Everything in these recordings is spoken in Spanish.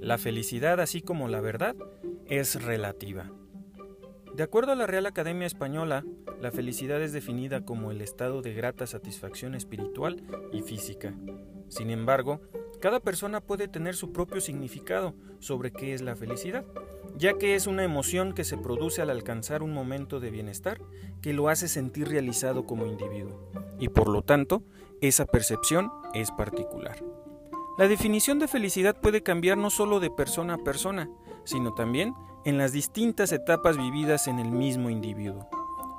La felicidad, así como la verdad, es relativa. De acuerdo a la Real Academia Española, la felicidad es definida como el estado de grata satisfacción espiritual y física. Sin embargo, cada persona puede tener su propio significado sobre qué es la felicidad, ya que es una emoción que se produce al alcanzar un momento de bienestar que lo hace sentir realizado como individuo, y por lo tanto, esa percepción es particular. La definición de felicidad puede cambiar no solo de persona a persona, sino también en las distintas etapas vividas en el mismo individuo.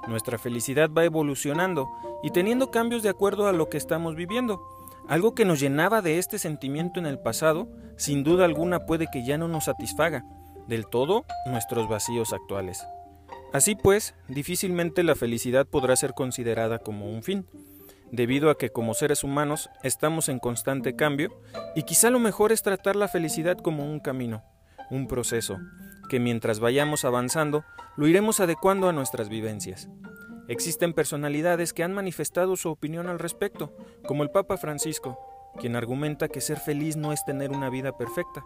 Nuestra felicidad va evolucionando y teniendo cambios de acuerdo a lo que estamos viviendo. Algo que nos llenaba de este sentimiento en el pasado, sin duda alguna puede que ya no nos satisfaga del todo nuestros vacíos actuales. Así pues, difícilmente la felicidad podrá ser considerada como un fin debido a que como seres humanos estamos en constante cambio y quizá lo mejor es tratar la felicidad como un camino, un proceso, que mientras vayamos avanzando lo iremos adecuando a nuestras vivencias. Existen personalidades que han manifestado su opinión al respecto, como el Papa Francisco, quien argumenta que ser feliz no es tener una vida perfecta,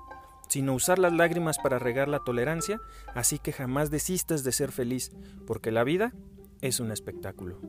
sino usar las lágrimas para regar la tolerancia, así que jamás desistas de ser feliz, porque la vida es un espectáculo.